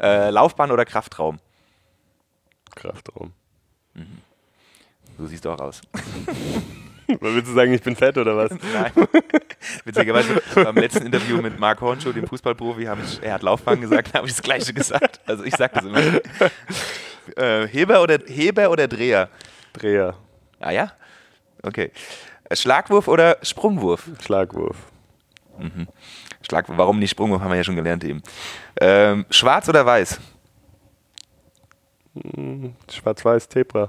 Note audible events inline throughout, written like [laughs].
Äh, Laufbahn oder Kraftraum? Kraftraum. So siehst du auch aus. [laughs] Willst du sagen, ich bin fett oder was? [laughs] Nein. Witzigerweise beim letzten Interview mit Marc Hornschuh, dem Fußballprofi, habe ich, er hat Laufbahn gesagt, habe ich das Gleiche gesagt. Also ich sage das immer. [laughs] Äh, Heber, oder, Heber oder Dreher? Dreher. Ah ja? Okay. Schlagwurf oder Sprungwurf? Schlagwurf. Schlagwurf, warum nicht Sprungwurf, haben wir ja schon gelernt eben. Ähm, schwarz oder weiß? Schwarz-Weiß, Zebra.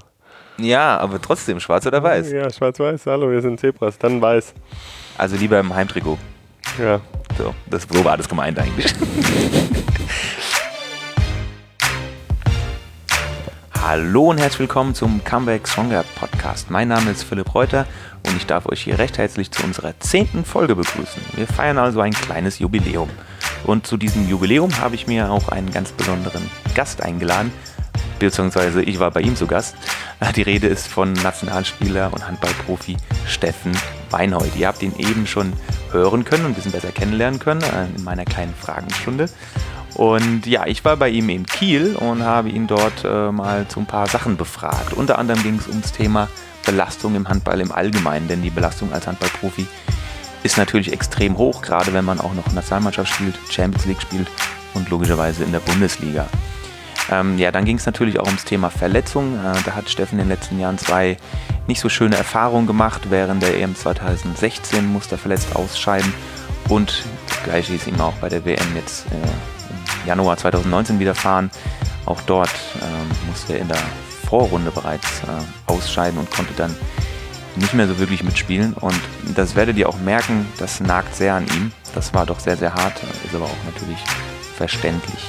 Ja, aber trotzdem, schwarz oder weiß? Ja, schwarz-weiß. Hallo, wir sind Zebras. Dann weiß. Also lieber im Heimtrikot. Ja. So, das, so war das gemeint eigentlich. [laughs] Hallo und herzlich willkommen zum Comeback Stronger Podcast. Mein Name ist Philipp Reuter und ich darf euch hier recht herzlich zu unserer zehnten Folge begrüßen. Wir feiern also ein kleines Jubiläum. Und zu diesem Jubiläum habe ich mir auch einen ganz besonderen Gast eingeladen, beziehungsweise ich war bei ihm zu Gast. Die Rede ist von Nationalspieler und Handballprofi Steffen Weinhold. Ihr habt ihn eben schon hören können und ein bisschen besser kennenlernen können äh, in meiner kleinen Fragenstunde. Und ja, ich war bei ihm in Kiel und habe ihn dort äh, mal zu ein paar Sachen befragt. Unter anderem ging es ums Thema Belastung im Handball im Allgemeinen, denn die Belastung als Handballprofi ist natürlich extrem hoch, gerade wenn man auch noch Nationalmannschaft spielt, Champions League spielt und logischerweise in der Bundesliga. Ähm, ja, dann ging es natürlich auch ums Thema Verletzung. Äh, da hat Steffen in den letzten Jahren zwei nicht so schöne Erfahrungen gemacht. Während der EM 2016 musste er verletzt ausscheiden und das gleiche ist ihm auch bei der WM jetzt äh, Januar 2019 widerfahren. Auch dort ähm, musste er in der Vorrunde bereits äh, ausscheiden und konnte dann nicht mehr so wirklich mitspielen. Und das werdet ihr auch merken, das nagt sehr an ihm. Das war doch sehr, sehr hart, ist aber auch natürlich verständlich.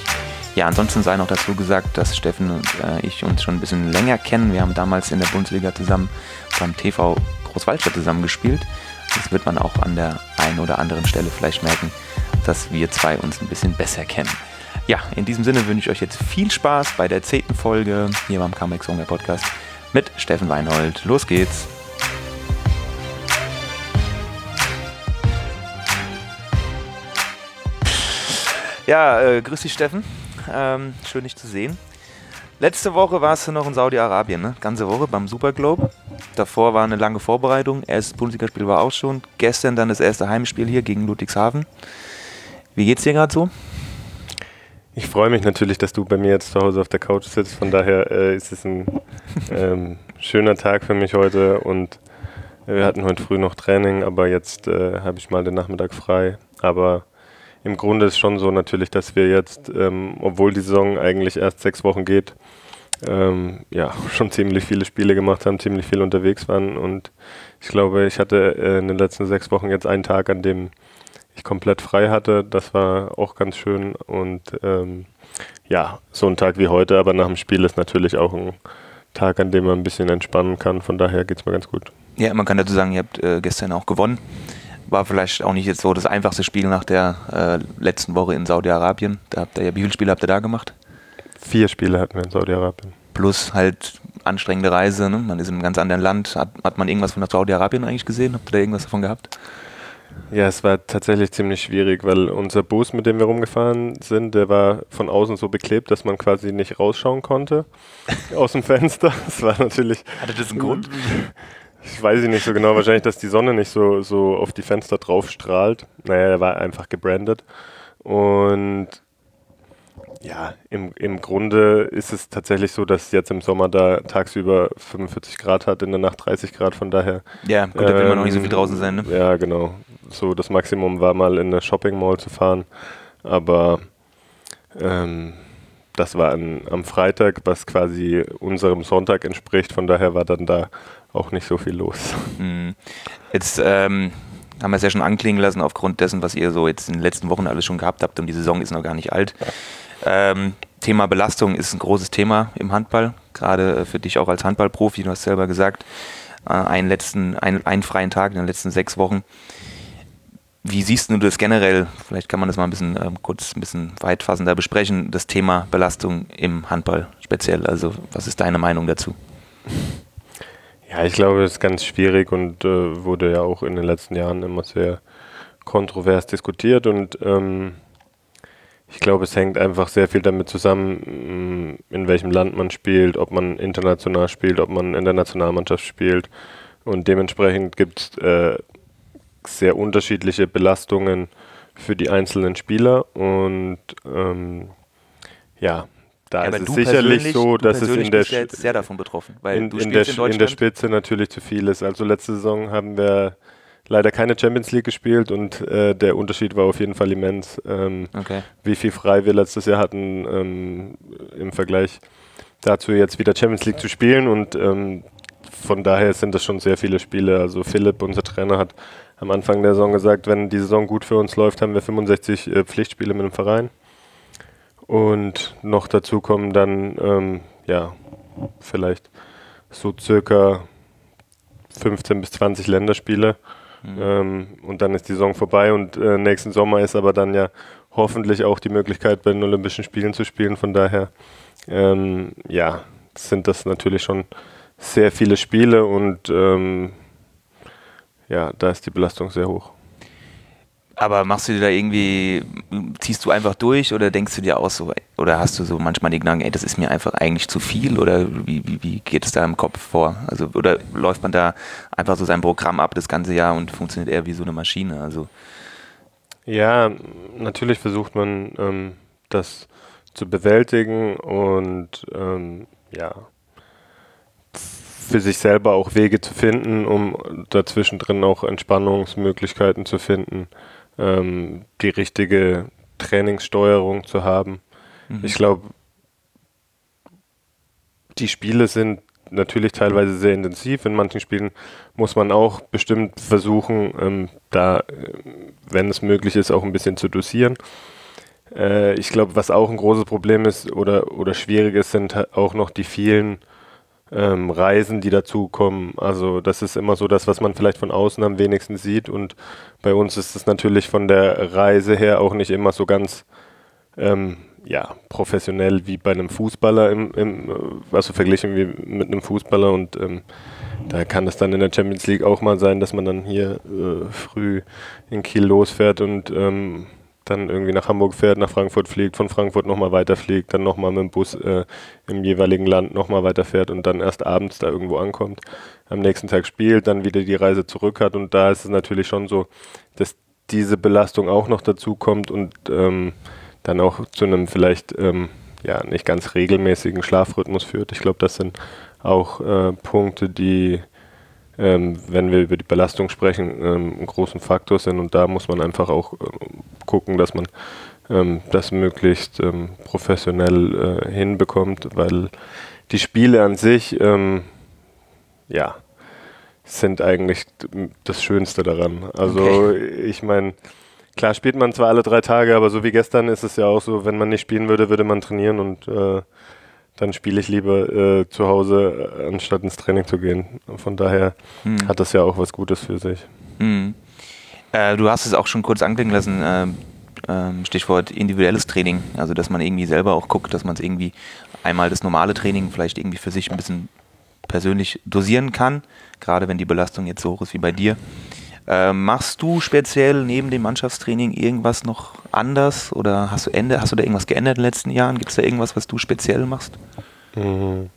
Ja, ansonsten sei noch dazu gesagt, dass Steffen und äh, ich uns schon ein bisschen länger kennen. Wir haben damals in der Bundesliga zusammen beim TV Großwaldstadt zusammen gespielt. Das wird man auch an der einen oder anderen Stelle vielleicht merken, dass wir zwei uns ein bisschen besser kennen. Ja, in diesem Sinne wünsche ich euch jetzt viel Spaß bei der zehnten Folge hier beim Comeback Songer Podcast mit Steffen Weinhold. Los geht's! Ja, äh, grüß dich Steffen. Ähm, schön dich zu sehen. Letzte Woche warst du noch in Saudi-Arabien, ne? Ganze Woche beim Super Globe. Davor war eine lange Vorbereitung. Erstes Bundesligaspiel war auch schon. Gestern dann das erste Heimspiel hier gegen Ludwigshafen. Wie geht's dir gerade so? Ich freue mich natürlich, dass du bei mir jetzt zu Hause auf der Couch sitzt. Von daher äh, ist es ein ähm, schöner Tag für mich heute und wir hatten heute früh noch Training, aber jetzt äh, habe ich mal den Nachmittag frei. Aber im Grunde ist schon so natürlich, dass wir jetzt, ähm, obwohl die Saison eigentlich erst sechs Wochen geht, ähm, ja, [laughs] schon ziemlich viele Spiele gemacht haben, ziemlich viel unterwegs waren. Und ich glaube, ich hatte äh, in den letzten sechs Wochen jetzt einen Tag, an dem ich komplett frei hatte. Das war auch ganz schön. Und ähm, ja, so ein Tag wie heute, aber nach dem Spiel ist natürlich auch ein Tag, an dem man ein bisschen entspannen kann. Von daher geht es mir ganz gut. Ja, man kann dazu sagen, ihr habt äh, gestern auch gewonnen. War vielleicht auch nicht jetzt so das einfachste Spiel nach der äh, letzten Woche in Saudi-Arabien. Da habt ihr ja, wie viele Spiele habt ihr da gemacht? Vier Spiele hatten wir in Saudi-Arabien. Plus halt anstrengende Reise, ne? Man ist in einem ganz anderen Land. Hat, hat man irgendwas von Saudi-Arabien eigentlich gesehen? Habt ihr da irgendwas davon gehabt? Ja, es war tatsächlich ziemlich schwierig, weil unser Bus, mit dem wir rumgefahren sind, der war von außen so beklebt, dass man quasi nicht rausschauen konnte [laughs] aus dem Fenster. [laughs] Das war natürlich. Hatte das einen Grund? Ich weiß nicht so genau, wahrscheinlich, dass die Sonne nicht so, so auf die Fenster drauf strahlt. Naja, er war einfach gebrandet. Und ja, im, im Grunde ist es tatsächlich so, dass jetzt im Sommer da tagsüber 45 Grad hat, in der Nacht 30 Grad, von daher. Ja, gut, da will man noch nicht so viel draußen sein, ne? Ja, genau. So das Maximum war mal in eine Shopping Mall zu fahren, aber ähm, das war an, am Freitag, was quasi unserem Sonntag entspricht, von daher war dann da auch nicht so viel los. Mhm. Jetzt ähm, haben wir es ja schon anklingen lassen, aufgrund dessen, was ihr so jetzt in den letzten Wochen alles schon gehabt habt und die Saison ist noch gar nicht alt. Ähm, Thema Belastung ist ein großes Thema im Handball, gerade für dich auch als Handballprofi, du hast selber gesagt, äh, einen, letzten, einen, einen freien Tag in den letzten sechs Wochen. Wie siehst du das generell? Vielleicht kann man das mal ein bisschen ähm, kurz ein bisschen weitfassender besprechen, das Thema Belastung im Handball speziell. Also, was ist deine Meinung dazu? Ja, ich glaube, es ist ganz schwierig und äh, wurde ja auch in den letzten Jahren immer sehr kontrovers diskutiert und ähm, ich glaube, es hängt einfach sehr viel damit zusammen, mm, in welchem Land man spielt, ob man international spielt, ob man in der Nationalmannschaft spielt. Und dementsprechend gibt es äh, sehr unterschiedliche Belastungen für die einzelnen Spieler. Und ähm, ja, da ja, ist es sicherlich so, dass es in der, sehr davon betroffen, weil in, in, der, in, in der Spitze natürlich zu viel ist. Also letzte Saison haben wir leider keine Champions League gespielt und äh, der Unterschied war auf jeden Fall immens. Ähm, okay. Wie viel frei wir letztes Jahr hatten ähm, im Vergleich dazu jetzt wieder Champions League zu spielen und ähm, von daher sind das schon sehr viele Spiele. Also Philipp, unser Trainer, hat am Anfang der Saison gesagt, wenn die Saison gut für uns läuft, haben wir 65 äh, Pflichtspiele mit dem Verein. Und noch dazu kommen dann, ähm, ja, vielleicht so circa 15 bis 20 Länderspiele. Mhm. Ähm, und dann ist die Saison vorbei und äh, nächsten Sommer ist aber dann ja hoffentlich auch die Möglichkeit, bei den Olympischen Spielen zu spielen. Von daher, ähm, ja, sind das natürlich schon sehr viele Spiele und ähm, ja, da ist die Belastung sehr hoch. Aber machst du dir da irgendwie, ziehst du einfach durch oder denkst du dir auch so, oder hast du so manchmal die Gedanken, ey, das ist mir einfach eigentlich zu viel oder wie, wie, wie geht es da im Kopf vor? Also, oder läuft man da einfach so sein Programm ab das ganze Jahr und funktioniert eher wie so eine Maschine? Also. Ja, natürlich versucht man ähm, das zu bewältigen und ähm, ja, für sich selber auch Wege zu finden, um dazwischen drin auch Entspannungsmöglichkeiten zu finden ähm, die richtige Trainingssteuerung zu haben. Mhm. Ich glaube, die Spiele sind natürlich teilweise sehr intensiv. In manchen Spielen muss man auch bestimmt versuchen, ähm, da, wenn es möglich ist, auch ein bisschen zu dosieren. Äh, ich glaube, was auch ein großes Problem ist oder, oder schwierig ist, sind auch noch die vielen ähm, Reisen, die dazukommen. Also das ist immer so das, was man vielleicht von außen am wenigsten sieht. Und bei uns ist es natürlich von der Reise her auch nicht immer so ganz ähm, ja, professionell wie bei einem Fußballer, im, im, also verglichen wie mit einem Fußballer. Und ähm, da kann es dann in der Champions League auch mal sein, dass man dann hier äh, früh in Kiel losfährt und ähm, dann irgendwie nach Hamburg fährt, nach Frankfurt fliegt, von Frankfurt nochmal weiterfliegt, dann nochmal mit dem Bus äh, im jeweiligen Land nochmal weiterfährt und dann erst abends da irgendwo ankommt, am nächsten Tag spielt, dann wieder die Reise zurück hat und da ist es natürlich schon so, dass diese Belastung auch noch dazu kommt und ähm, dann auch zu einem vielleicht ähm, ja nicht ganz regelmäßigen Schlafrhythmus führt. Ich glaube, das sind auch äh, Punkte, die ähm, wenn wir über die Belastung sprechen, ähm, einen großen Faktor sind. Und da muss man einfach auch äh, gucken, dass man ähm, das möglichst ähm, professionell äh, hinbekommt, weil die Spiele an sich, ähm, ja, sind eigentlich das Schönste daran. Also okay. ich meine, klar spielt man zwar alle drei Tage, aber so wie gestern ist es ja auch so, wenn man nicht spielen würde, würde man trainieren und äh, dann spiele ich lieber äh, zu Hause, äh, anstatt ins Training zu gehen. Von daher hm. hat das ja auch was Gutes für sich. Hm. Äh, du hast es auch schon kurz anklingen lassen, äh, Stichwort individuelles Training. Also, dass man irgendwie selber auch guckt, dass man es irgendwie einmal das normale Training vielleicht irgendwie für sich ein bisschen persönlich dosieren kann, gerade wenn die Belastung jetzt so hoch ist wie bei dir. Äh, machst du speziell neben dem Mannschaftstraining irgendwas noch anders oder hast du, Ende, hast du da irgendwas geändert in den letzten Jahren? Gibt es da irgendwas, was du speziell machst? Mhm.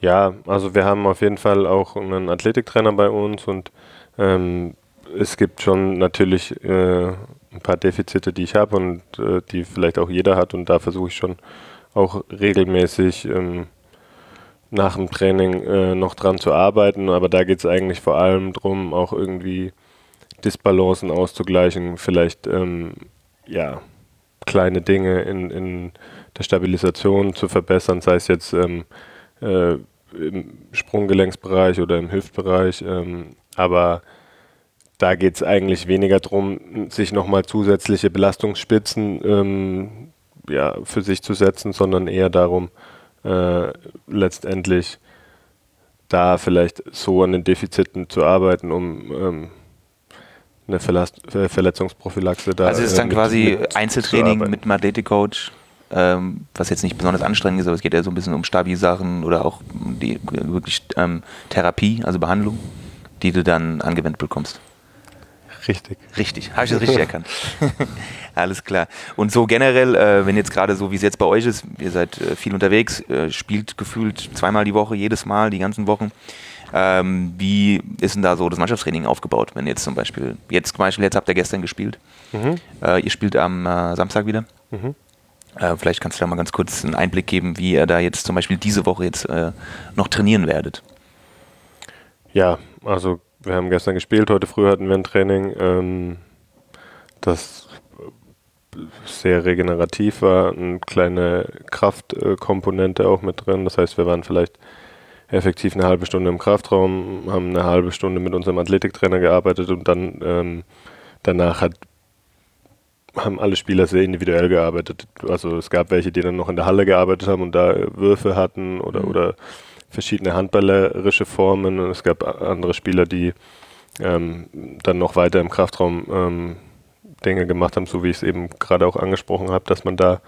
Ja, also wir haben auf jeden Fall auch einen Athletiktrainer bei uns und ähm, es gibt schon natürlich äh, ein paar Defizite, die ich habe und äh, die vielleicht auch jeder hat und da versuche ich schon auch regelmäßig ähm, nach dem Training äh, noch dran zu arbeiten, aber da geht es eigentlich vor allem darum, auch irgendwie Disbalancen auszugleichen, vielleicht ähm, ja, kleine Dinge in, in der Stabilisation zu verbessern, sei es jetzt ähm, äh, im Sprunggelenksbereich oder im Hüftbereich. Ähm, aber da geht es eigentlich weniger darum, sich nochmal zusätzliche Belastungsspitzen ähm, ja, für sich zu setzen, sondern eher darum, äh, letztendlich da vielleicht so an den Defiziten zu arbeiten, um ähm, eine äh, Verletzungsprophylaxe da. Also es ist dann äh, mit, quasi mit Einzeltraining mit einem Athletikcoach, ähm, was jetzt nicht besonders anstrengend ist, aber es geht ja so ein bisschen um Stabi-Sachen oder auch die wirklich ähm, Therapie, also Behandlung, die du dann angewendet bekommst. Richtig. Richtig, habe ich das richtig erkannt. [laughs] Alles klar. Und so generell, äh, wenn jetzt gerade so, wie es jetzt bei euch ist, ihr seid äh, viel unterwegs, äh, spielt gefühlt zweimal die Woche, jedes Mal, die ganzen Wochen. Ähm, wie ist denn da so das Mannschaftstraining aufgebaut, wenn jetzt zum Beispiel, jetzt zum Beispiel, jetzt habt ihr gestern gespielt, mhm. äh, ihr spielt am äh, Samstag wieder. Mhm. Äh, vielleicht kannst du da mal ganz kurz einen Einblick geben, wie ihr da jetzt zum Beispiel diese Woche jetzt äh, noch trainieren werdet. Ja, also wir haben gestern gespielt, heute früh hatten wir ein Training, ähm, das sehr regenerativ war, eine kleine Kraftkomponente auch mit drin. Das heißt, wir waren vielleicht effektiv eine halbe Stunde im Kraftraum, haben eine halbe Stunde mit unserem Athletiktrainer gearbeitet und dann ähm, danach hat, haben alle Spieler sehr individuell gearbeitet. Also es gab welche, die dann noch in der Halle gearbeitet haben und da Würfe hatten oder, mhm. oder verschiedene handballerische Formen und es gab andere Spieler, die ähm, dann noch weiter im Kraftraum ähm, Dinge gemacht haben, so wie ich es eben gerade auch angesprochen habe, dass man da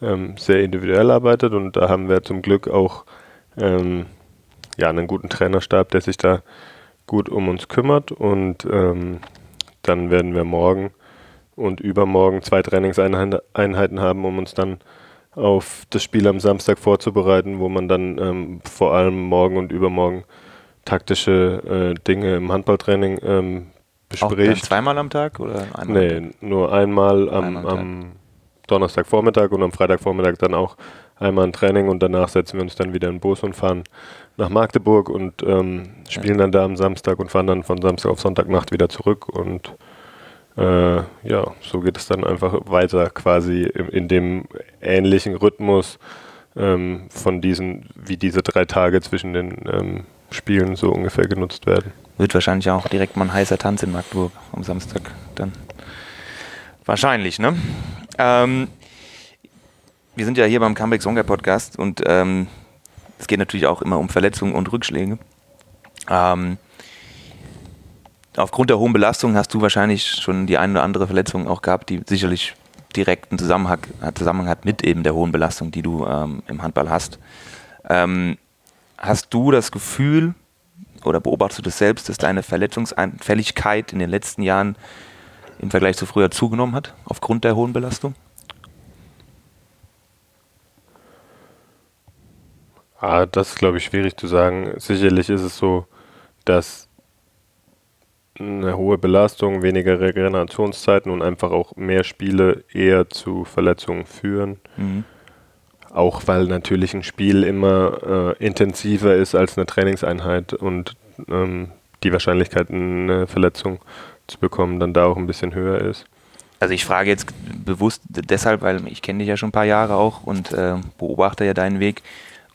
ähm, sehr individuell arbeitet und da haben wir zum Glück auch ähm, ja, einen guten Trainerstab, der sich da gut um uns kümmert und ähm, dann werden wir morgen und übermorgen zwei Trainingseinheiten haben, um uns dann auf das Spiel am Samstag vorzubereiten, wo man dann ähm, vor allem morgen und übermorgen taktische äh, Dinge im Handballtraining ähm, bespricht. Auch zweimal am Tag oder einmal? Nee, nur einmal am, einmal am Donnerstagvormittag und am Freitagvormittag dann auch einmal ein Training und danach setzen wir uns dann wieder in den Bus und fahren nach Magdeburg und ähm, spielen ja. dann da am Samstag und fahren dann von Samstag auf Sonntagnacht wieder zurück und äh, ja, so geht es dann einfach weiter quasi in, in dem ähnlichen Rhythmus ähm, von diesen, wie diese drei Tage zwischen den ähm, Spielen so ungefähr genutzt werden. Wird wahrscheinlich auch direkt mal ein heißer Tanz in Magdeburg am Samstag dann. Wahrscheinlich, ne? Ähm, wir sind ja hier beim Comeback Songer Podcast und ähm, es geht natürlich auch immer um Verletzungen und Rückschläge. Ähm, aufgrund der hohen Belastung hast du wahrscheinlich schon die eine oder andere Verletzung auch gehabt, die sicherlich direkten Zusammenhang, Zusammenhang hat mit eben der hohen Belastung, die du ähm, im Handball hast. Ähm, hast du das Gefühl oder beobachtest du das selbst, dass deine Verletzungsanfälligkeit in den letzten Jahren im Vergleich zu früher zugenommen hat, aufgrund der hohen Belastung? Ah, das ist, glaube ich, schwierig zu sagen. Sicherlich ist es so, dass eine hohe Belastung, weniger Regenerationszeiten und einfach auch mehr Spiele eher zu Verletzungen führen. Mhm. Auch weil natürlich ein Spiel immer äh, intensiver ist als eine Trainingseinheit und ähm, die Wahrscheinlichkeit, eine Verletzung zu bekommen, dann da auch ein bisschen höher ist. Also ich frage jetzt bewusst deshalb, weil ich kenne dich ja schon ein paar Jahre auch und äh, beobachte ja deinen Weg.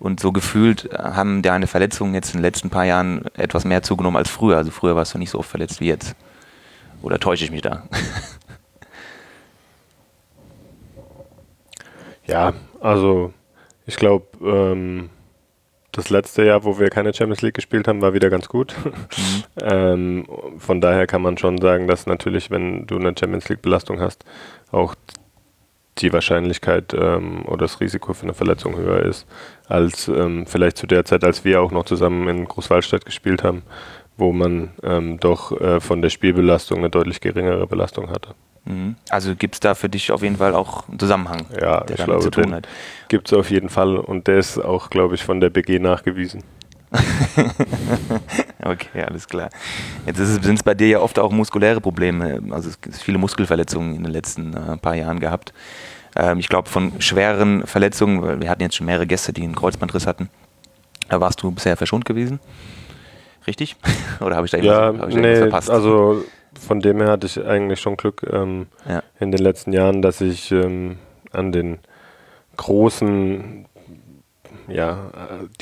Und so gefühlt haben deine Verletzungen jetzt in den letzten paar Jahren etwas mehr zugenommen als früher. Also früher warst du nicht so oft verletzt wie jetzt. Oder täusche ich mich da? [laughs] ja, also ich glaube, ähm, das letzte Jahr, wo wir keine Champions League gespielt haben, war wieder ganz gut. [laughs] Mhm. ähm, von daher kann man schon sagen, dass natürlich, wenn du eine Champions League Belastung hast, auch die Wahrscheinlichkeit ähm, oder das Risiko für eine Verletzung höher ist, als ähm, vielleicht zu der Zeit, als wir auch noch zusammen in Großwallstadt gespielt haben, wo man ähm, doch äh, von der Spielbelastung eine deutlich geringere Belastung hatte. Mhm. Also gibt es da für dich auf jeden Fall auch einen Zusammenhang, ja, der damit glaube, zu tun hat? Gibt es auf jeden Fall und der ist auch, glaube ich, von der BG nachgewiesen. [laughs] [laughs] okay, alles klar. Jetzt sind es bei dir ja oft auch muskuläre Probleme. Also es gibt viele Muskelverletzungen in den letzten äh, paar Jahren gehabt. Ähm, ich glaube, von schweren Verletzungen, wir hatten jetzt schon mehrere Gäste, die einen Kreuzbandriss hatten, da warst du bisher verschont gewesen. Richtig? [laughs] Oder habe ich da ja, irgendwas, ich da nee, verpasst? Also von dem her hatte ich eigentlich schon Glück ähm, ja. in den letzten Jahren, dass ich ähm, an den großen ja,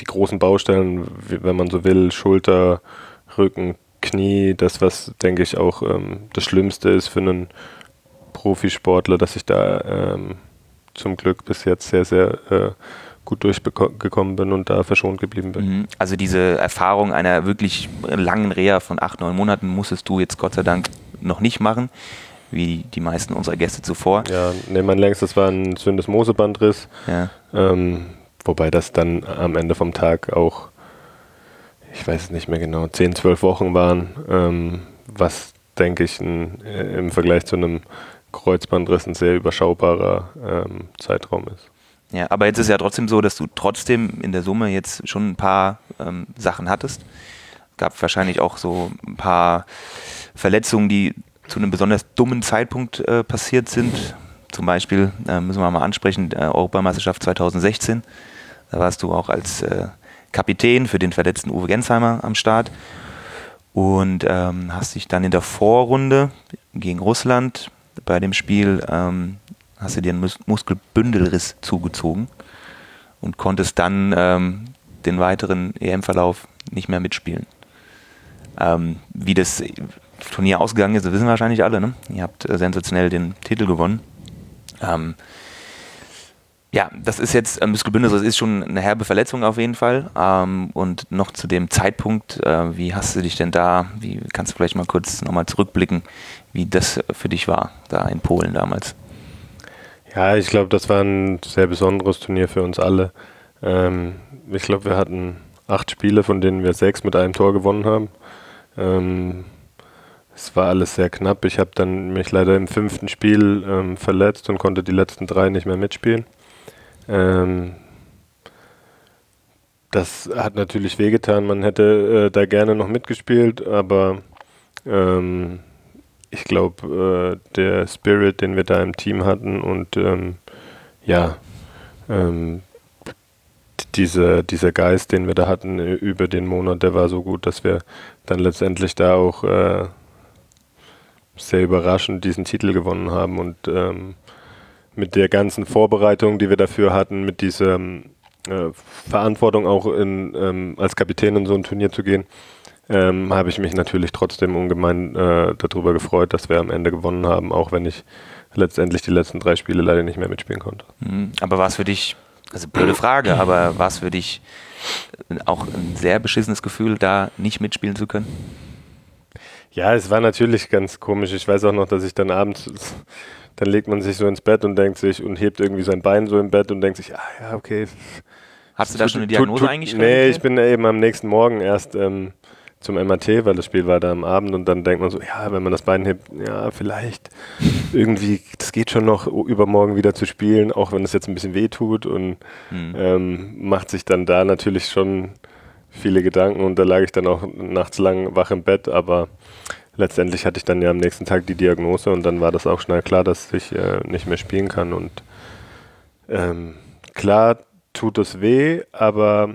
die großen Baustellen, wenn man so will, Schulter, Rücken, Knie, das, was, denke ich, auch ähm, das Schlimmste ist für einen Profisportler, dass ich da ähm, zum Glück bis jetzt sehr, sehr äh, gut durchgekommen bin und da verschont geblieben bin. Mhm. Also diese Erfahrung einer wirklich langen Reha von acht, neun Monaten musstest du jetzt Gott sei Dank noch nicht machen, wie die meisten unserer Gäste zuvor. Ja, ne, mein längstes war ein Syndesmosebandriss. Ja. Ähm, Wobei das dann am Ende vom Tag auch, ich weiß es nicht mehr genau, 10, 12 Wochen waren, ähm, was denke ich, ein, äh, im Vergleich zu einem Kreuzbandriss ein sehr überschaubarer ähm, Zeitraum ist. Ja, aber jetzt ist ja trotzdem so, dass du trotzdem in der Summe jetzt schon ein paar ähm, Sachen hattest. Gab wahrscheinlich auch so ein paar Verletzungen, die zu einem besonders dummen Zeitpunkt äh, passiert sind. Zum Beispiel äh, müssen wir mal ansprechen, äh, Europameisterschaft 2016. Da warst du auch als äh, Kapitän für den verletzten Uwe Gensheimer am Start und ähm, hast dich dann in der Vorrunde gegen Russland bei dem Spiel ähm, hast du dir einen Mus Muskelbündelriss zugezogen und konntest dann ähm, den weiteren EM-Verlauf nicht mehr mitspielen. Ähm, wie das Turnier ausgegangen ist, wissen wahrscheinlich alle. Ne? Ihr habt äh, sensationell den Titel gewonnen. Ähm, ja, das ist jetzt, äh, Muskelbündnis, das ist schon eine herbe Verletzung auf jeden Fall. Ähm, und noch zu dem Zeitpunkt, äh, wie hast du dich denn da, wie kannst du vielleicht mal kurz nochmal zurückblicken, wie das für dich war, da in Polen damals? Ja, ich glaube, das war ein sehr besonderes Turnier für uns alle. Ähm, ich glaube, wir hatten acht Spiele, von denen wir sechs mit einem Tor gewonnen haben. Ähm, es war alles sehr knapp. Ich habe dann mich leider im fünften Spiel ähm, verletzt und konnte die letzten drei nicht mehr mitspielen. Ähm, das hat natürlich wehgetan. Man hätte äh, da gerne noch mitgespielt, aber ähm, ich glaube, äh, der Spirit, den wir da im Team hatten und ähm, ja, ähm, diese, dieser Geist, den wir da hatten äh, über den Monat, der war so gut, dass wir dann letztendlich da auch äh, sehr überraschend diesen Titel gewonnen haben und ähm, mit der ganzen Vorbereitung, die wir dafür hatten, mit dieser äh, Verantwortung auch in, ähm, als Kapitän in so ein Turnier zu gehen, ähm, habe ich mich natürlich trotzdem ungemein äh, darüber gefreut, dass wir am Ende gewonnen haben, auch wenn ich letztendlich die letzten drei Spiele leider nicht mehr mitspielen konnte. Mhm. Aber war es für dich, also blöde Frage, aber war es für dich auch ein sehr beschissenes Gefühl, da nicht mitspielen zu können? Ja, es war natürlich ganz komisch. Ich weiß auch noch, dass ich dann abends, [laughs] dann legt man sich so ins Bett und denkt sich und hebt irgendwie sein Bein so im Bett und denkt sich, ah ja, okay. Hast du da schon eine Diagnose tut, tut, eingestellt? Nee, ich bin eben am nächsten Morgen erst ähm, zum MRT, weil das Spiel war da am Abend und dann denkt man so, ja, wenn man das Bein hebt, ja, vielleicht irgendwie, das geht schon noch übermorgen wieder zu spielen, auch wenn es jetzt ein bisschen weh tut und hm. ähm, macht sich dann da natürlich schon viele Gedanken und da lag ich dann auch nachts lang wach im Bett, aber letztendlich hatte ich dann ja am nächsten Tag die Diagnose und dann war das auch schnell klar, dass ich äh, nicht mehr spielen kann und ähm, klar tut es weh, aber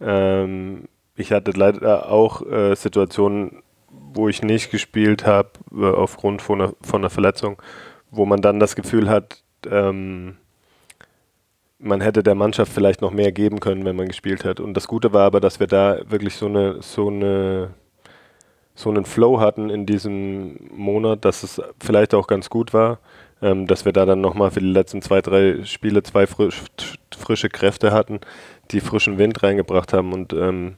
ähm, ich hatte leider auch äh, Situationen, wo ich nicht gespielt habe äh, aufgrund von einer, von einer Verletzung, wo man dann das Gefühl hat, ähm, man hätte der Mannschaft vielleicht noch mehr geben können, wenn man gespielt hat. Und das Gute war aber, dass wir da wirklich so eine, so eine, so einen Flow hatten in diesem Monat, dass es vielleicht auch ganz gut war, ähm, dass wir da dann nochmal für die letzten zwei, drei Spiele zwei frisch, frische Kräfte hatten, die frischen Wind reingebracht haben. Und ähm,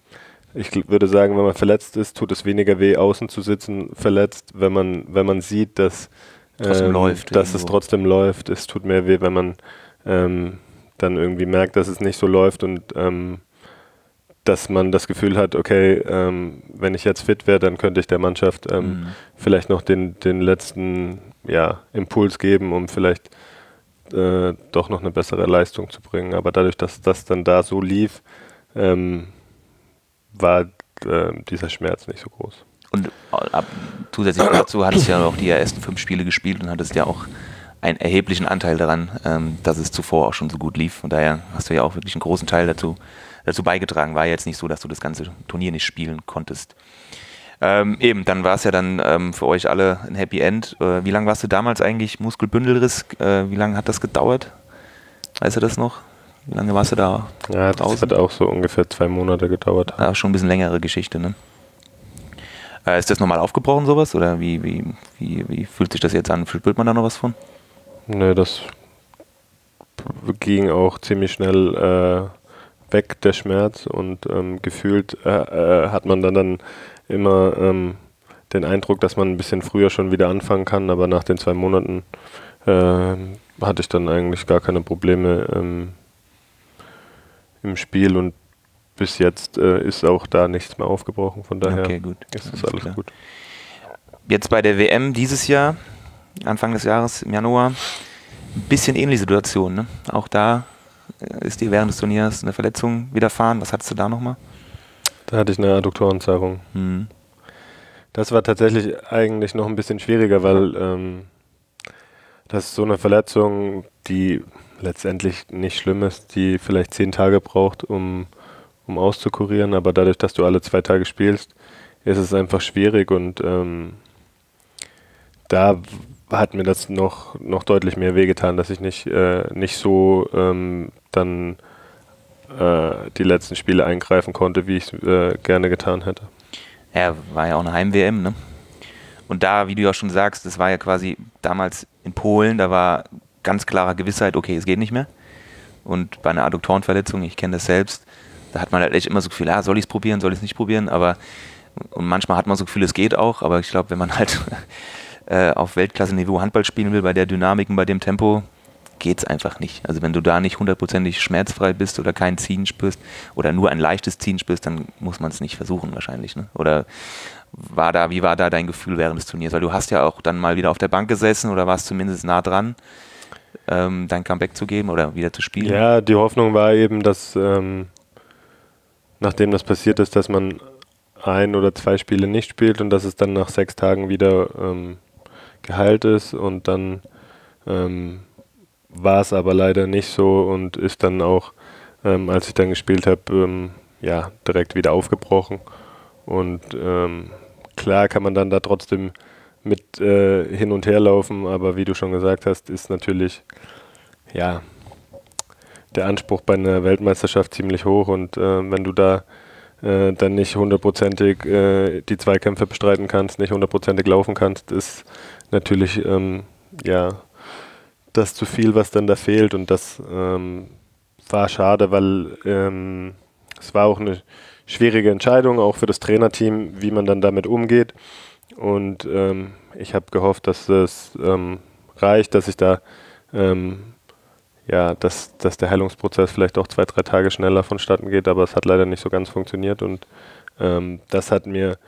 ich würde sagen, wenn man verletzt ist, tut es weniger weh, außen zu sitzen, verletzt, wenn man, wenn man sieht, dass, ähm, läuft, dass es trotzdem läuft. Es tut mehr weh, wenn man ähm, dann irgendwie merkt, dass es nicht so läuft und ähm, dass man das Gefühl hat, okay, ähm, wenn ich jetzt fit wäre, dann könnte ich der Mannschaft ähm, mhm. vielleicht noch den, den letzten ja, Impuls geben, um vielleicht äh, doch noch eine bessere Leistung zu bringen. Aber dadurch, dass das dann da so lief, ähm, war äh, dieser Schmerz nicht so groß. Und ab, zusätzlich dazu hattest du ja auch die ersten fünf Spiele gespielt und hattest ja auch einen erheblichen Anteil daran, ähm, dass es zuvor auch schon so gut lief. Von daher hast du ja auch wirklich einen großen Teil dazu, dazu beigetragen. War jetzt nicht so, dass du das ganze Turnier nicht spielen konntest. Ähm, eben, dann war es ja dann ähm, für euch alle ein Happy End. Äh, wie lange warst du damals eigentlich Muskelbündelriss? Äh, wie lange hat das gedauert? Weißt du das noch? Wie lange warst du da? Ja, das draußen? hat auch so ungefähr zwei Monate gedauert. Ja, schon ein bisschen längere Geschichte, ne? Äh, ist das nochmal aufgebrochen, sowas? Oder wie, wie, wie, wie fühlt sich das jetzt an? Fühlt man da noch was von? Ne, das ging auch ziemlich schnell äh, weg, der Schmerz. Und ähm, gefühlt äh, äh, hat man dann, dann immer ähm, den Eindruck, dass man ein bisschen früher schon wieder anfangen kann. Aber nach den zwei Monaten äh, hatte ich dann eigentlich gar keine Probleme ähm, im Spiel. Und bis jetzt äh, ist auch da nichts mehr aufgebrochen. Von daher okay, ist das alles klar. gut. jetzt bei der WM dieses Jahr, Anfang des Jahres im Januar, ein bisschen ähnliche Situation. Ne? Auch da ist dir während des Turniers eine Verletzung widerfahren. Was hattest du da nochmal? Da hatte ich eine Adduktorenzerrung. Hm. Das war tatsächlich eigentlich noch ein bisschen schwieriger, weil ähm, das ist so eine Verletzung, die letztendlich nicht schlimm ist, die vielleicht zehn Tage braucht, um, um auszukurieren, aber dadurch, dass du alle zwei Tage spielst, ist es einfach schwierig und ähm, da hat mir das noch, noch deutlich mehr wehgetan, dass ich nicht, äh, nicht so ähm, dann äh, die letzten Spiele eingreifen konnte, wie ich es äh, gerne getan hätte. Ja, war ja auch eine Heim-WM, ne? Und da, wie du ja schon sagst, das war ja quasi damals in Polen, da war ganz klarer Gewissheit, okay, es geht nicht mehr. Und bei einer Adduktorenverletzung, ich kenne das selbst, da hat man halt echt immer so viel, ah, soll ich es probieren, soll ich es nicht probieren, aber und manchmal hat man so viel, es geht auch, aber ich glaube, wenn man halt [laughs] äh, auf Weltklasse-Niveau Handball spielen will, bei der Dynamik und bei dem Tempo, geht es einfach nicht. Also wenn du da nicht hundertprozentig schmerzfrei bist oder kein Ziehen spürst oder nur ein leichtes Ziehen spürst, dann muss man es nicht versuchen wahrscheinlich. Ne? Oder war da, wie war da dein Gefühl während des Turniers? Weil du hast ja auch dann mal wieder auf der Bank gesessen oder warst zumindest nah dran, ähm, dein Comeback zu geben oder wieder zu spielen. Ja, die Hoffnung war eben, dass ähm, nachdem das passiert ist, dass man ein oder zwei Spiele nicht spielt und dass es dann nach sechs Tagen wieder ähm, geheilt ist und dann ähm, war es aber leider nicht so und ist dann auch, ähm, als ich dann gespielt habe, ähm, ja, direkt wieder aufgebrochen. Und ähm, klar kann man dann da trotzdem mit äh, hin und her laufen, aber wie du schon gesagt hast, ist natürlich ja der Anspruch bei einer Weltmeisterschaft ziemlich hoch und äh, wenn du da äh, dann nicht hundertprozentig äh, die Zweikämpfe bestreiten kannst, nicht hundertprozentig laufen kannst, ist natürlich ähm, ja das zu viel, was dann da fehlt und das ähm, war schade, weil ähm, es war auch eine schwierige Entscheidung, auch für das Trainerteam, wie man dann damit umgeht. Und ähm, ich habe gehofft, dass es ähm, reicht, dass ich da, ähm, ja, dass, dass der Heilungsprozess vielleicht auch zwei, drei Tage schneller vonstatten geht, aber es hat leider nicht so ganz funktioniert und ähm, das hat mir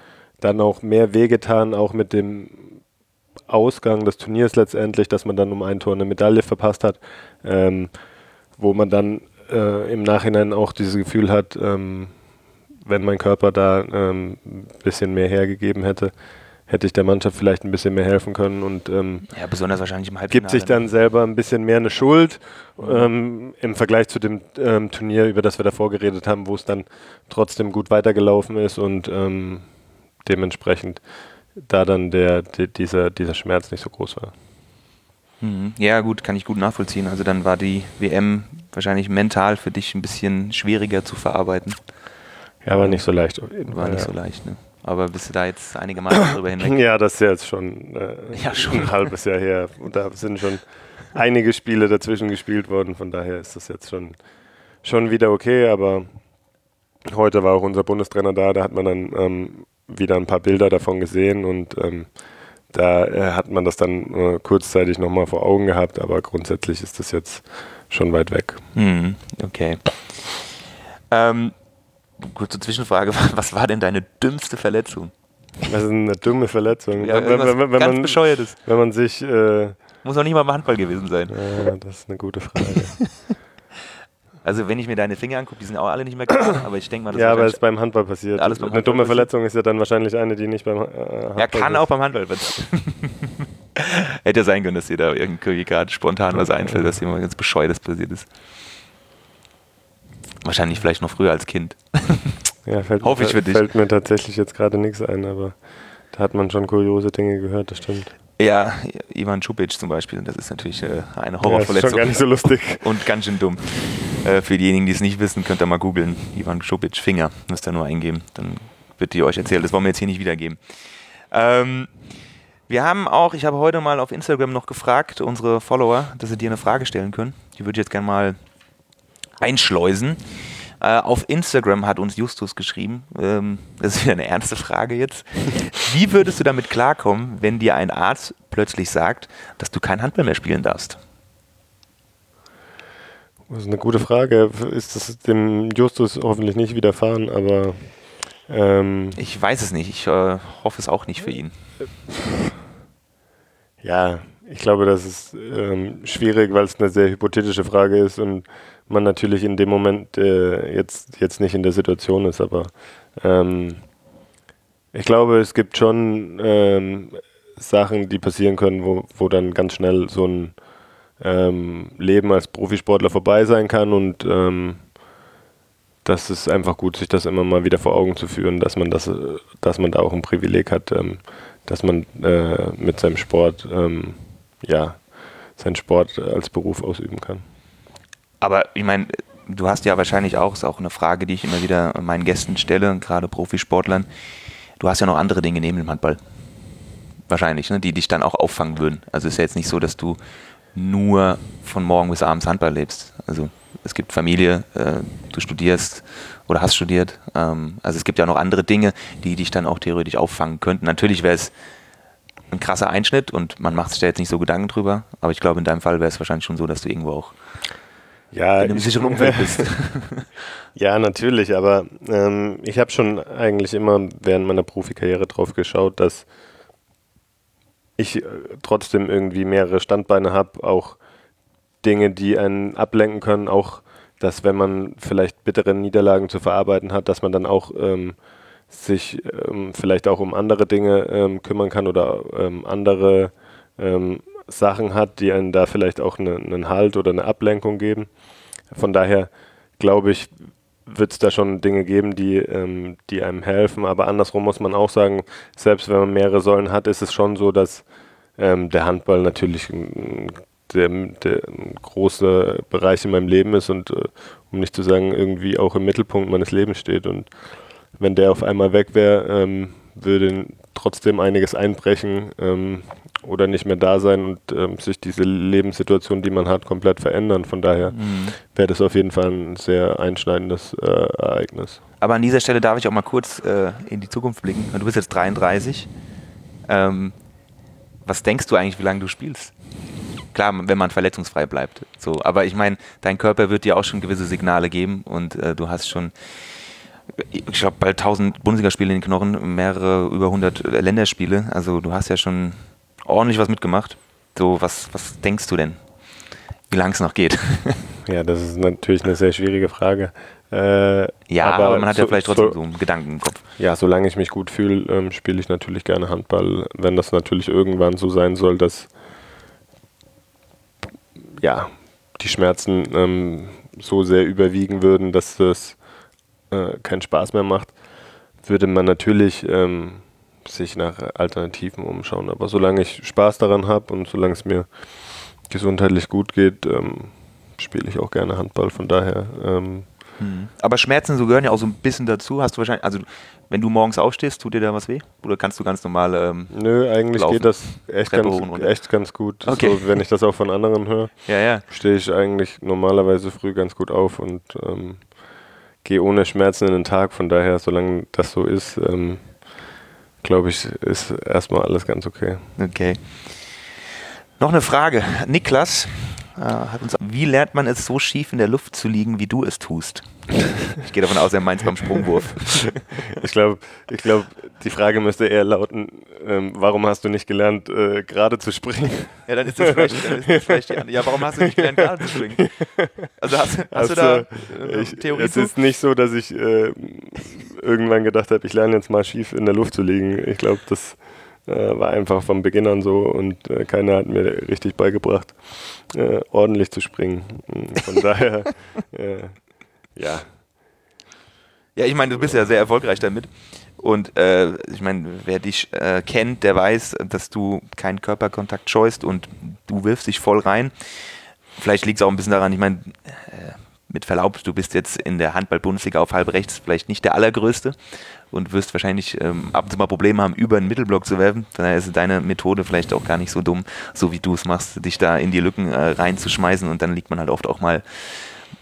dann auch mehr wehgetan, auch mit dem Ausgang des Turniers letztendlich, dass man dann um ein Tor eine Medaille verpasst hat, ähm, wo man dann äh, im Nachhinein auch dieses Gefühl hat, ähm, wenn mein Körper da ein ähm, bisschen mehr hergegeben hätte, hätte ich der Mannschaft vielleicht ein bisschen mehr helfen können und ähm, ja, besonders wahrscheinlich im Halbfinale. Gibt sich dann selber ein bisschen mehr eine Schuld ähm, im Vergleich zu dem ähm, Turnier, über das wir davor geredet haben, wo es dann trotzdem gut weitergelaufen ist und ähm, dementsprechend da dann der, der, dieser, dieser Schmerz nicht so groß war. Mhm. Ja, gut, kann ich gut nachvollziehen. Also dann war die WM wahrscheinlich mental für dich ein bisschen schwieriger zu verarbeiten. Ja, war nicht so leicht. War nicht so leicht, ne? Aber bist du da jetzt einigermaßen drüber hinweg? [clears throat] Ja, das ist ja jetzt schon, äh, [laughs] ja, schon ein halbes Jahr her. Und da sind schon einige Spiele dazwischen gespielt worden. Von daher ist das jetzt schon, schon wieder okay. Aber heute war auch unser Bundestrainer da. Da hat man dann ähm, wieder ein paar Bilder davon gesehen und ähm, da äh, hat man das dann äh, kurzzeitig nochmal vor Augen gehabt. Aber grundsätzlich ist das jetzt schon weit weg. Mhm, okay. Ähm, kurze Zwischenfrage, [laughs] was war denn deine dümmste Verletzung? Das ist eine dumme Verletzung. Ja, wenn, wenn, wenn, wenn ganz man, bescheuertes. Wenn man sich... Äh, Muss auch nicht mal im Handball gewesen sein. Ja, das ist eine gute Frage. [laughs] also wenn ich mir deine Finger angucke, die sind auch alle nicht mehr klar, aber ich denke mal, das Ja, aber es ist beim Handball passiert. Alles beim eine dumme passiert. Verletzung ist ja dann wahrscheinlich eine, die nicht beim äh, Handball Ja, kann ist. auch beim Handball passieren. [laughs] Hätte sein können, dass dir da irgendwie gerade spontan was einfällt, dass dir mal ganz bescheuertes passiert ist. Wahrscheinlich vielleicht noch früher als Kind. [laughs] Ja, fällt, Hoffe ich für dich. Fällt mir tatsächlich jetzt gerade nichts ein, aber da hat man schon kuriose Dinge gehört, das stimmt. Ja, Ivan Čupic zum Beispiel, das ist natürlich äh, eine Horrorverletzung. Ja, ist schon gar nicht so lustig. [laughs] Und ganz schön dumm. Äh, für diejenigen, die es nicht wissen, könnt ihr mal googeln. Ivan Čupic, Finger, müsst ihr nur eingeben. Dann wird die euch erzählen. Das wollen wir jetzt hier nicht wiedergeben. Ähm, wir haben auch, ich habe heute mal auf Instagram noch gefragt, unsere Follower, dass sie dir eine Frage stellen können. Die würde ich jetzt gerne mal einschleusen. Äh, auf Instagram hat uns Justus geschrieben, ähm, das ist wieder eine ernste Frage jetzt. [laughs] Wie würdest du damit klarkommen, wenn dir ein Arzt plötzlich sagt, dass du kein Handball mehr spielen darfst? Das ist eine gute Frage. Ist das dem Justus hoffentlich nicht widerfahren, aber Ähm, ich weiß es nicht. Ich äh, hoffe es auch nicht für ihn. Ja, ich glaube, das ist ähm, schwierig, weil es eine sehr hypothetische Frage ist und man natürlich in dem Moment äh, jetzt, jetzt nicht in der Situation ist. Aber ähm, ich glaube, es gibt schon ähm, Sachen, die passieren können, wo, wo dann ganz schnell so ein ähm, Leben als Profisportler vorbei sein kann und ähm, das ist einfach gut, sich das immer mal wieder vor Augen zu führen, dass man das, dass man da auch ein Privileg hat, ähm, dass man äh, mit seinem Sport ähm, ja seinen Sport als Beruf ausüben kann. Aber ich meine, du hast ja wahrscheinlich auch, ist auch eine Frage, die ich immer wieder meinen Gästen stelle, gerade Profisportlern. Du hast ja noch andere Dinge neben dem Handball. Wahrscheinlich, ne, die dich dann auch auffangen würden. Also es ist ja jetzt nicht so, dass du nur von morgen bis abends Handball lebst. Also es gibt Familie, äh, du studierst oder hast studiert. Ähm, also es gibt ja noch andere Dinge, die dich dann auch theoretisch auffangen könnten. Natürlich wäre es ein krasser Einschnitt und man macht sich da jetzt nicht so Gedanken drüber, aber ich glaube, in deinem Fall wäre es wahrscheinlich schon so, dass du irgendwo auch ja, in einem sicheren Umfeld bist. [laughs] ja, natürlich, aber ähm, ich habe schon eigentlich immer während meiner Profikarriere drauf geschaut, dass ich äh, trotzdem irgendwie mehrere Standbeine habe, auch Dinge, die einen ablenken können, auch dass wenn man vielleicht bittere Niederlagen zu verarbeiten hat, dass man dann auch ähm, sich ähm, vielleicht auch um andere Dinge ähm, kümmern kann oder ähm, andere ähm, Sachen hat, die einen da vielleicht auch eine, einen Halt oder eine Ablenkung geben. Von daher glaube ich, wird es da schon Dinge geben, die, ähm, die einem helfen. Aber andersrum muss man auch sagen, selbst wenn man mehrere Säulen hat, ist es schon so, dass der Handball natürlich der, der ein großer Bereich in meinem Leben ist und äh, um nicht zu sagen, irgendwie auch im Mittelpunkt meines Lebens steht. Und wenn der auf einmal weg wäre, ähm, würde trotzdem einiges einbrechen ähm, oder nicht mehr da sein und ähm, sich diese Lebenssituation, die man hat, komplett verändern. Von daher mhm. wäre das auf jeden Fall ein sehr einschneidendes äh, Ereignis. Aber an dieser Stelle darf ich auch mal kurz äh, in die Zukunft blicken. Du bist jetzt 33. Ähm, was denkst du eigentlich, wie lange du spielst? klar, wenn man verletzungsfrei bleibt. So, aber ich meine, dein Körper wird dir auch schon gewisse Signale geben und äh, du hast schon, ich glaube, bald 1000 Bundesligaspiele in den Knochen, mehrere über 100 Länderspiele. Also du hast ja schon ordentlich was mitgemacht. So, was, was denkst du denn, wie lange es noch geht? [laughs] ja, das ist natürlich eine sehr schwierige Frage. Äh, ja, aber, aber, man hat so, ja vielleicht trotzdem so, so, einen Gedanken im Kopf. Ja, solange ich mich gut fühle, ähm, spiele ich natürlich gerne Handball. Wenn das natürlich irgendwann so sein soll, dass ja, die Schmerzen ähm, so sehr überwiegen würden, dass das äh, keinen Spaß mehr macht, würde man natürlich ähm, sich nach Alternativen umschauen. Aber solange ich Spaß daran habe und solange es mir gesundheitlich gut geht, ähm, spiele ich auch gerne Handball. Von daher ähm, hm. Aber Schmerzen so gehören ja auch so ein bisschen dazu. Hast du wahrscheinlich, also wenn du morgens aufstehst, tut dir da was weh? Oder kannst du ganz normal. Ähm, Nö, eigentlich laufen, geht das echt ganz, echt ganz gut. Okay. So, wenn ich das auch von anderen höre, [laughs] ja, ja. stehe ich eigentlich normalerweise früh ganz gut auf und ähm, gehe ohne Schmerzen in den Tag. Von daher, solange das so ist, ähm, glaube ich, ist erstmal alles ganz okay. Okay. Noch eine Frage. Niklas hat uns, wie lernt man es so schief in der Luft zu liegen, wie du es tust? Ich gehe davon aus, er meint beim Sprungwurf. [laughs] ich glaube, ich glaub, die Frage müsste eher lauten, ähm, warum hast du nicht gelernt, äh, gerade zu springen? Ja, dann ist das vielleicht, dann ist das vielleicht die Ja, warum hast du nicht gelernt, gerade zu springen? Also hast, hast also, du da äh, ich, Theorie Es zu? ist nicht so, dass ich äh, irgendwann gedacht habe, ich lerne jetzt mal schief in der Luft zu liegen. Ich glaube, das war einfach von Beginn an so und äh, keiner hat mir richtig beigebracht, äh, ordentlich zu springen. Hm, von daher, [laughs] äh, ja. Ja, ich meine, du bist ja sehr erfolgreich damit. Und äh, ich meine, wer dich äh, kennt, der weiß, dass du keinen Körperkontakt scheust und du wirfst dich voll rein. Vielleicht liegt es auch ein bisschen daran, ich meine, mit Verlaub, du bist jetzt in der Handball-Bundesliga auf halb rechts vielleicht nicht der allergrößte und wirst wahrscheinlich ähm, ab und zu mal Probleme haben, über den Mittelblock zu werfen. Daher ist deine Methode vielleicht auch gar nicht so dumm, so wie du es machst, dich da in die Lücken äh, reinzuschmeißen und dann liegt man halt oft auch mal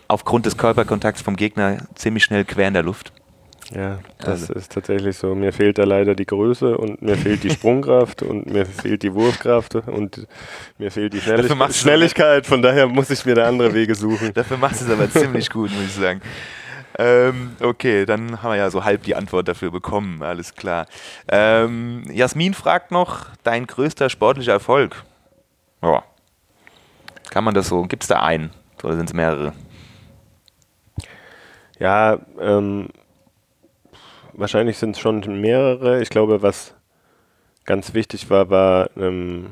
aufgrund des Körperkontakts vom Gegner ziemlich schnell quer in der Luft. Ja, das also. ist tatsächlich so. Mir fehlt da leider die Größe und mir fehlt die Sprungkraft und mir fehlt die Wurfkraft und mir fehlt die Schnellig Schnelligkeit. Von daher muss ich mir da andere Wege suchen. Dafür machst du es aber ziemlich gut, muss ich sagen. ähm, okay, dann haben wir ja so halb die Antwort dafür bekommen, alles klar. Ähm, Jasmin fragt noch, dein größter sportlicher Erfolg? Ja. Kann man das so, gibt es da einen oder sind es mehrere? Ja, ähm, wahrscheinlich sind es schon mehrere. Ich glaube, was ganz wichtig war, war ähm,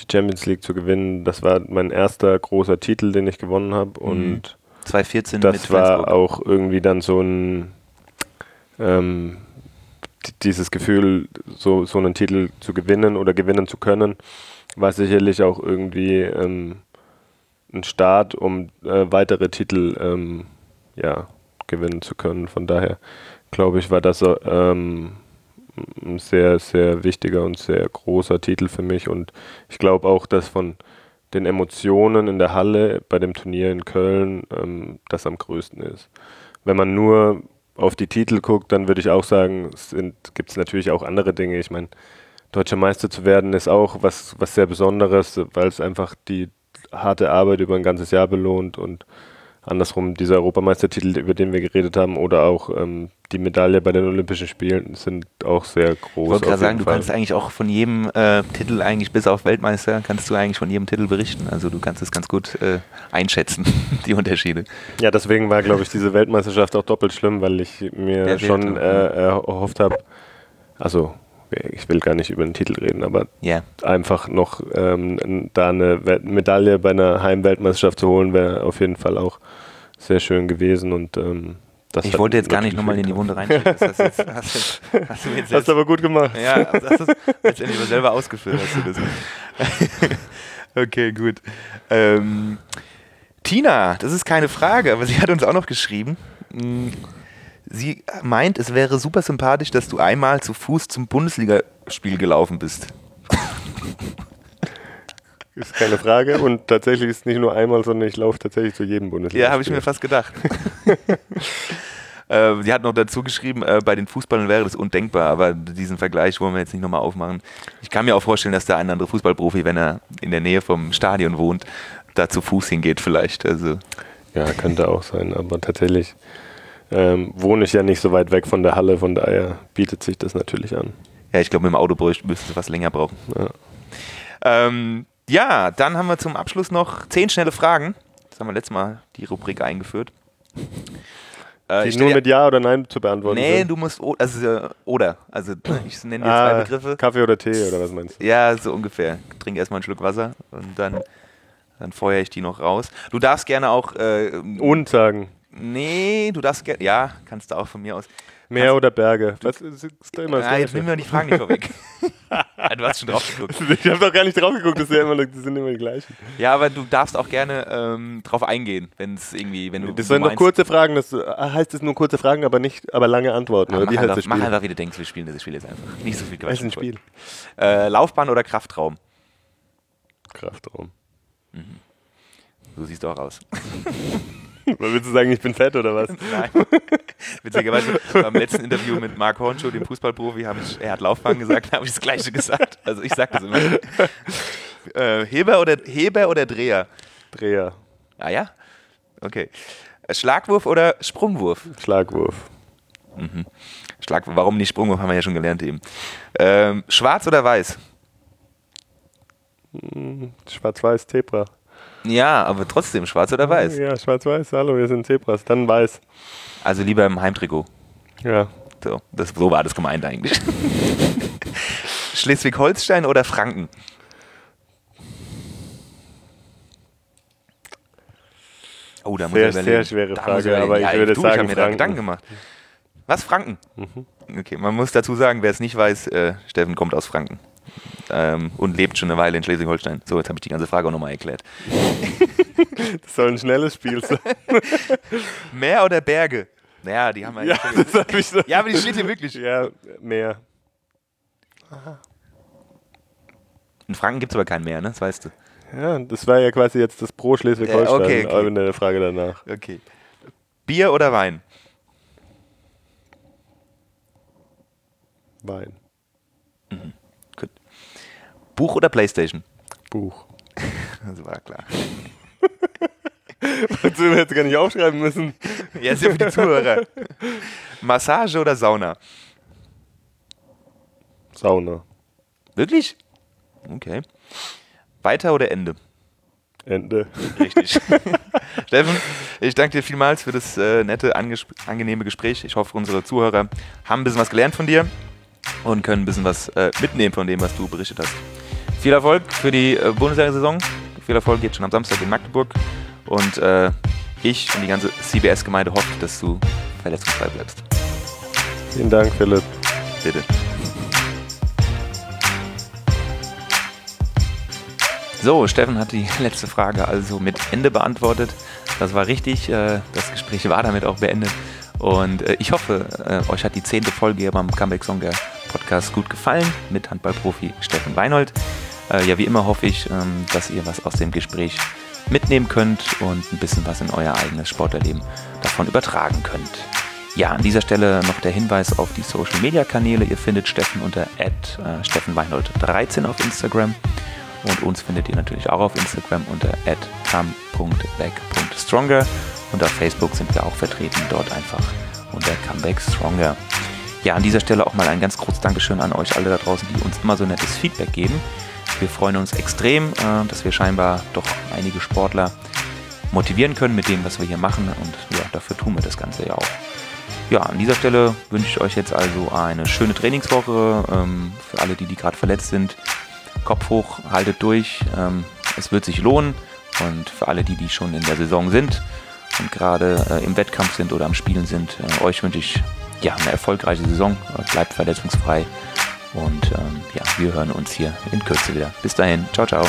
die Champions League zu gewinnen. Das war mein erster großer Titel, den ich gewonnen habe. Mhm. Und 2014 das war auch irgendwie dann so ein ähm, dieses Gefühl, so, so einen Titel zu gewinnen oder gewinnen zu können, war sicherlich auch irgendwie ähm, ein Start, um äh, weitere Titel ähm, ja, gewinnen zu können. Von daher glaube ich, war das ähm, ein sehr, sehr wichtiger und sehr großer Titel für mich. Und ich glaube auch, dass von den Emotionen in der Halle bei dem Turnier in Köln ähm, das am größten ist. Wenn man nur auf die Titel guckt, dann würde ich auch sagen, gibt es natürlich auch andere Dinge. Ich meine, deutscher Meister zu werden ist auch was, was sehr Besonderes, weil es einfach die harte Arbeit über ein ganzes Jahr belohnt und andersrum dieser Europameistertitel, über den wir geredet haben, oder auch ähm, die Medaille bei den Olympischen Spielen sind auch sehr groß. Ich wollte gerade sagen, Fall. du kannst eigentlich auch von jedem äh, Titel eigentlich bis auf Weltmeister kannst du eigentlich von jedem Titel berichten. Also du kannst es ganz gut äh, einschätzen, [laughs] die Unterschiede. Ja, deswegen war, glaube ich, diese Weltmeisterschaft auch doppelt schlimm, weil ich mir Der schon äh, erhofft habe, also ich will gar nicht über den Titel reden, aber yeah. einfach noch ähm, da eine Medaille bei einer Heimweltmeisterschaft zu holen, wäre auf jeden Fall auch sehr schön gewesen und ähm, ich wollte jetzt gar nicht nochmal in die Wunde reinschicken. Das hast, jetzt, [laughs] hast, du, hast, du jetzt hast aber gut gemacht. Ja, das ist letztendlich selber ausgeführt. Hast du das. [laughs] okay, gut. Ähm, Tina, das ist keine Frage, aber sie hat uns auch noch geschrieben. Sie meint, es wäre super sympathisch, dass du einmal zu Fuß zum Bundesligaspiel gelaufen bist. [laughs] Ist keine Frage. Und tatsächlich ist es nicht nur einmal, sondern ich laufe tatsächlich zu jedem Bundesliga. Ja, habe ich mir fast gedacht. [laughs] äh, sie hat noch dazu geschrieben, äh, bei den Fußballern wäre das undenkbar, aber diesen Vergleich wollen wir jetzt nicht nochmal aufmachen. Ich kann mir auch vorstellen, dass der ein andere Fußballprofi, wenn er in der Nähe vom Stadion wohnt, da zu Fuß hingeht vielleicht. Also. Ja, könnte auch sein, aber tatsächlich ähm, wohne ich ja nicht so weit weg von der Halle, von daher bietet sich das natürlich an. Ja, ich glaube, mit dem Auto müsstest du was länger brauchen. Ja. Ähm, ja, dann haben wir zum Abschluss noch zehn schnelle Fragen. Das haben wir letztes Mal die Rubrik eingeführt. Äh, die nur mit Ja oder Nein zu beantworten Nee, sind. du musst, also oder, also ich nenne dir ah, zwei Begriffe. Kaffee oder Tee oder was meinst du? Ja, so ungefähr. Trink erstmal einen Schluck Wasser und dann, dann feuere ich die noch raus. Du darfst gerne auch... Äh, und sagen. Nee, du darfst gerne. Ja, kannst du auch von mir aus. Meer kannst, oder Berge? Was ist, ist immer das ah, jetzt nehmen wir die Fragen nicht vorweg. [laughs] du hast schon drauf geguckt. [laughs] Ich habe doch gar nicht drauf geguckt, das, ja immer, das sind immer die gleichen. Ja, aber du darfst auch gerne ähm, drauf eingehen, wenn es irgendwie, wenn du. Das sind noch kurze Fragen, das heißt es nur kurze Fragen, aber nicht, aber lange Antworten. oder wie heißt das Spiel? Mach einfach, wie du denkst, wir spielen das Spiel jetzt einfach. Nicht so viel Quatsch. Das ist ein Spiel. Äh, Laufbahn oder Kraftraum? Kraftraum. Mhm. So siehst du auch aus. [laughs] Willst du sagen, ich bin fett oder was? [laughs] Nein. Witzigerweise beim letzten Interview mit Marc Hornschuh, dem Fußballprofi, habe ich, er hat Laufbahn gesagt, habe ich das Gleiche gesagt. Also ich sage das immer. [laughs] Äh, Heber, oder, Heber oder Dreher? Dreher. Ah ja? Okay. Schlagwurf oder Sprungwurf? Schlagwurf. Mhm. Schlagwurf. Warum nicht Sprungwurf, haben wir ja schon gelernt eben. Ähm, schwarz oder weiß? Hm, schwarz-weiß, Zebra. Ja, aber trotzdem schwarz oder weiß? Ja, schwarz-weiß. Hallo, wir sind Zebras. Dann weiß. Also lieber im Heimtrikot. Ja. So, das, so war das gemeint eigentlich. [laughs] Schleswig-Holstein oder Franken? Oh, da muss sehr, ich überlegen. Sehr schwere da Frage, aber ja, ich würde du, sagen, ich habe mir da Gedanken gemacht. Was, Franken? Mhm. Okay, man muss dazu sagen, wer es nicht weiß, äh, Steffen kommt aus Franken ähm, und lebt schon eine Weile in Schleswig-Holstein. So, jetzt habe ich die ganze Frage auch nochmal erklärt. [laughs] das soll ein schnelles Spiel sein. [laughs] Meer oder Berge? Naja, die haben ja, das hab ich so. ja, aber die steht hier wirklich. Ja, Meer. Aha. In Franken gibt es aber kein Meer, ne? Das weißt du. Ja, das war ja quasi jetzt das Pro Schleswig-Holstein. Ja, okay, okay. eine Frage danach. Okay. Bier oder Wein? Wein. Buch oder Playstation? Buch. Das war klar. [laughs] Wozu wir jetzt gar nicht aufschreiben müssen. Ja, ist ja für die Zuhörer. Massage oder Sauna? Sauna. Wirklich? Okay. Weiter oder Ende? Ende. Richtig. [laughs] Steffen, ich danke dir vielmals für das äh, nette, angenehme Gespräch. Ich hoffe, unsere Zuhörer haben ein bisschen was gelernt von dir und können ein bisschen was äh, mitnehmen von dem, was du berichtet hast. Viel Erfolg für die äh, Bundesliga-Saison. Viel Erfolg geht schon am Samstag in Magdeburg. Und äh, ich und die ganze CBS-Gemeinde hoffen, dass du verletzungsfrei bleibst. Vielen Dank, Philipp. Bitte. So, Steffen hat die [laughs] letzte Frage also mit Ende beantwortet. Das war richtig. Äh, das Gespräch war damit auch beendet. Und äh, ich hoffe, euch hat die zehnte Folge hier beim Comeback Songer Podcast gut gefallen mit Handballprofi Steffen Weinhold. Ja, wie immer hoffe ich, ähm, dass ihr was aus dem Gespräch mitnehmen könnt und ein bisschen was in euer eigenes Sporterleben davon übertragen könnt. Ja, an dieser Stelle noch der Hinweis auf die Social Media Kanäle. Ihr findet Steffen unter steffenweinhold13 auf Instagram. Und uns findet ihr natürlich auch auf Instagram unter come.back.stronger. Und auf Facebook sind wir auch vertreten, dort einfach unter Comeback Stronger. Ja, an dieser Stelle auch mal ein ganz großes Dankeschön an euch alle da draußen, die uns immer so nettes Feedback geben. Wir freuen uns extrem, äh, dass wir scheinbar doch einige Sportler motivieren können mit dem, was wir hier machen. Und ja, dafür tun wir das Ganze ja auch. Ja, an dieser Stelle wünsche ich euch jetzt also eine schöne Trainingswoche. Ähm, für alle, die, die gerade verletzt sind, Kopf hoch, haltet durch. Ähm, es wird sich lohnen. Und für alle, die, die schon in der Saison sind und gerade äh, im Wettkampf sind oder am Spielen sind, äh, euch wünsche ich ja, eine erfolgreiche Saison. Bleibt verletzungsfrei. Und ähm, ja, wir hören uns hier in Kürze wieder. Bis dahin. Ciao, ciao.